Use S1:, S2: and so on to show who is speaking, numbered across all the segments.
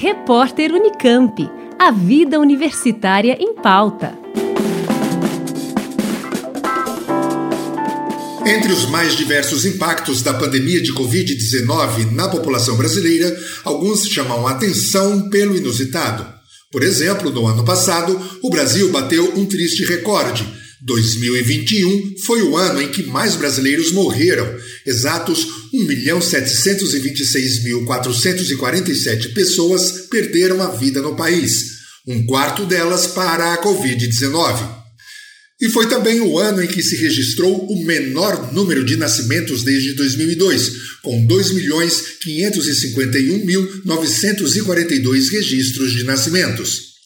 S1: Repórter Unicamp. A vida universitária em pauta.
S2: Entre os mais diversos impactos da pandemia de Covid-19 na população brasileira, alguns chamam a atenção pelo inusitado. Por exemplo, no ano passado, o Brasil bateu um triste recorde 2021 foi o ano em que mais brasileiros morreram, exatos 1.726.447 pessoas perderam a vida no país, um quarto delas para a Covid-19. E foi também o ano em que se registrou o menor número de nascimentos desde 2002, com 2.551.942 registros de nascimentos.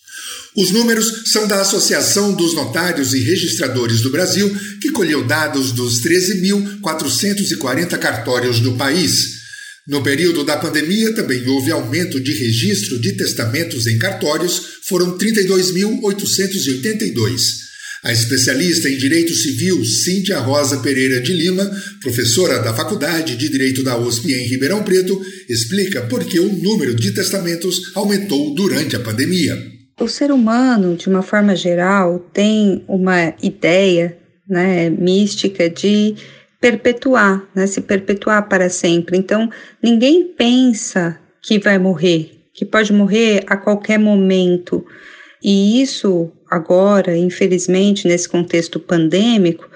S2: Os números são da Associação dos Notários e Registradores do Brasil, que colheu dados dos 13.440 cartórios do país. No período da pandemia, também houve aumento de registro de testamentos em cartórios, foram 32.882. A especialista em Direito Civil, Cíntia Rosa Pereira de Lima, professora da Faculdade de Direito da USP em Ribeirão Preto, explica por que o número de testamentos aumentou durante a pandemia.
S3: O ser humano, de uma forma geral, tem uma ideia né, mística de perpetuar, né, se perpetuar para sempre. Então, ninguém pensa que vai morrer, que pode morrer a qualquer momento. E isso, agora, infelizmente, nesse contexto pandêmico,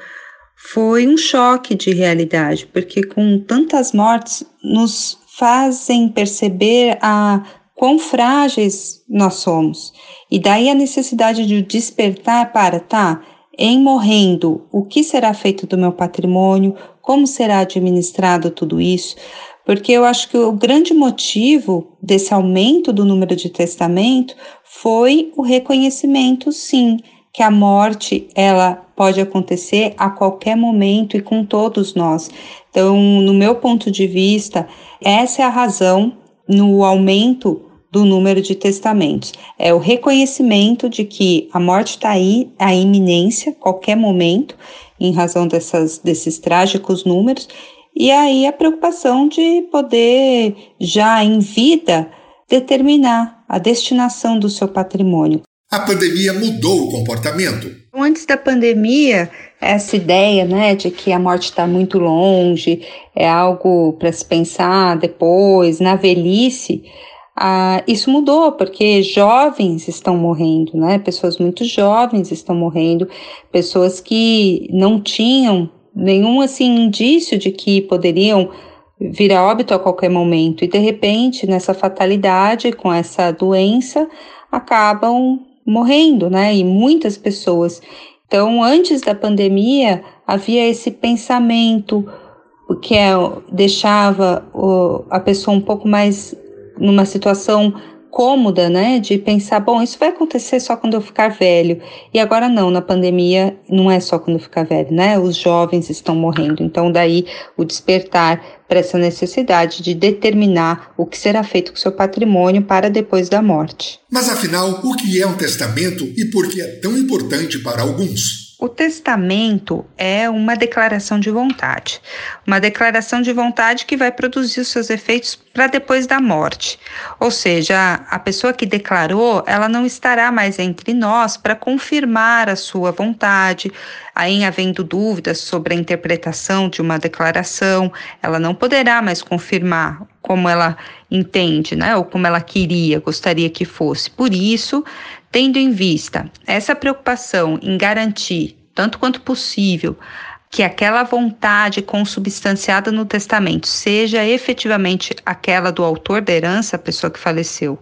S3: foi um choque de realidade, porque com tantas mortes nos fazem perceber a quão frágeis nós somos. E daí a necessidade de despertar para, tá, em morrendo, o que será feito do meu patrimônio, como será administrado tudo isso, porque eu acho que o grande motivo desse aumento do número de testamento foi o reconhecimento, sim, que a morte ela pode acontecer a qualquer momento e com todos nós. Então, no meu ponto de vista, essa é a razão no aumento do número de testamentos. É o reconhecimento de que a morte está aí, a iminência, qualquer momento, em razão dessas, desses trágicos números, e aí a preocupação de poder, já em vida, determinar a destinação do seu patrimônio.
S2: A pandemia mudou o comportamento.
S3: Antes da pandemia, essa ideia né, de que a morte está muito longe, é algo para se pensar depois, na velhice, ah, isso mudou porque jovens estão morrendo, né? Pessoas muito jovens estão morrendo, pessoas que não tinham nenhum assim indício de que poderiam vir a óbito a qualquer momento e de repente nessa fatalidade com essa doença acabam morrendo, né? E muitas pessoas. Então, antes da pandemia havia esse pensamento que é, deixava o, a pessoa um pouco mais numa situação cômoda, né, de pensar, bom, isso vai acontecer só quando eu ficar velho. E agora não, na pandemia não é só quando eu ficar velho, né? Os jovens estão morrendo. Então daí o despertar para essa necessidade de determinar o que será feito com seu patrimônio para depois da morte.
S2: Mas afinal, o que é um testamento e por que é tão importante para alguns?
S3: O testamento é uma declaração de vontade, uma declaração de vontade que vai produzir os seus efeitos para depois da morte. Ou seja, a pessoa que declarou, ela não estará mais entre nós para confirmar a sua vontade, aí havendo dúvidas sobre a interpretação de uma declaração, ela não poderá mais confirmar como ela entende, né, ou como ela queria, gostaria que fosse. Por isso, Tendo em vista essa preocupação em garantir, tanto quanto possível, que aquela vontade consubstanciada no testamento seja efetivamente aquela do autor da herança, a pessoa que faleceu,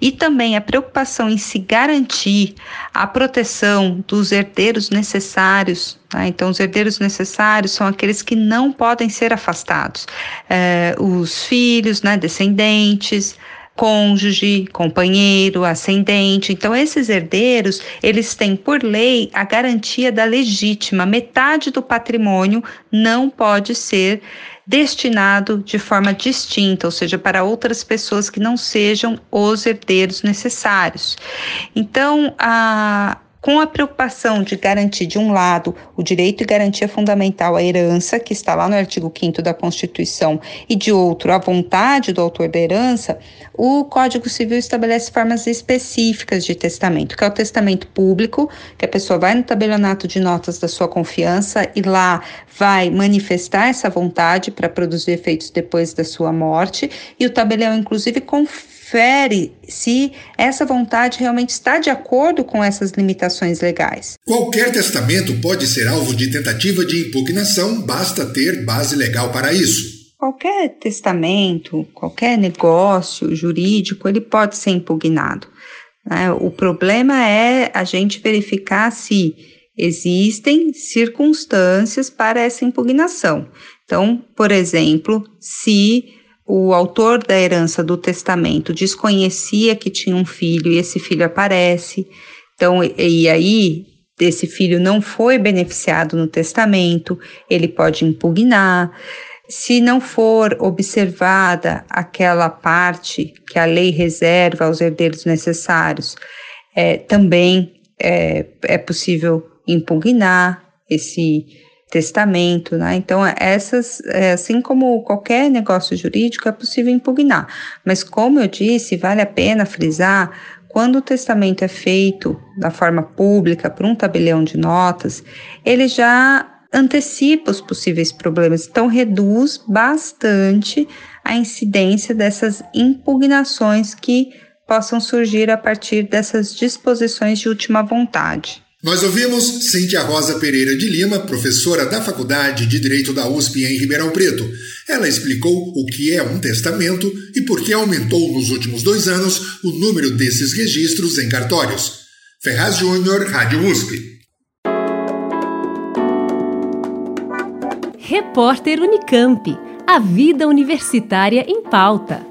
S3: e também a preocupação em se garantir a proteção dos herdeiros necessários. Tá? Então, os herdeiros necessários são aqueles que não podem ser afastados, é, os filhos, né, descendentes cônjuge, companheiro, ascendente. Então, esses herdeiros, eles têm por lei a garantia da legítima. Metade do patrimônio não pode ser destinado de forma distinta, ou seja, para outras pessoas que não sejam os herdeiros necessários. Então, a com a preocupação de garantir, de um lado, o direito e garantia fundamental à herança, que está lá no artigo 5 da Constituição, e de outro, a vontade do autor da herança, o Código Civil estabelece formas específicas de testamento, que é o testamento público, que a pessoa vai no tabelionato de notas da sua confiança e lá vai manifestar essa vontade para produzir efeitos depois da sua morte, e o tabelião, inclusive, confirma confere se essa vontade realmente está de acordo com essas limitações legais.
S2: Qualquer testamento pode ser alvo de tentativa de impugnação, basta ter base legal para isso.
S3: Qualquer testamento, qualquer negócio jurídico, ele pode ser impugnado. Né? O problema é a gente verificar se existem circunstâncias para essa impugnação. Então, por exemplo, se o autor da herança do testamento desconhecia que tinha um filho e esse filho aparece. Então, e, aí esse filho não foi beneficiado no testamento, ele pode impugnar. Se não for observada aquela parte que a lei reserva aos herdeiros necessários, é, também é, é possível impugnar esse testamento, né? Então, essas, é, assim como qualquer negócio jurídico, é possível impugnar. Mas, como eu disse, vale a pena frisar quando o testamento é feito da forma pública por um tabelião de notas, ele já antecipa os possíveis problemas, então reduz bastante a incidência dessas impugnações que possam surgir a partir dessas disposições de última vontade.
S2: Nós ouvimos Cíntia Rosa Pereira de Lima, professora da Faculdade de Direito da USP em Ribeirão Preto. Ela explicou o que é um testamento e por que aumentou nos últimos dois anos o número desses registros em cartórios. Ferraz Júnior, Rádio USP.
S1: Repórter Unicamp. A vida universitária em pauta.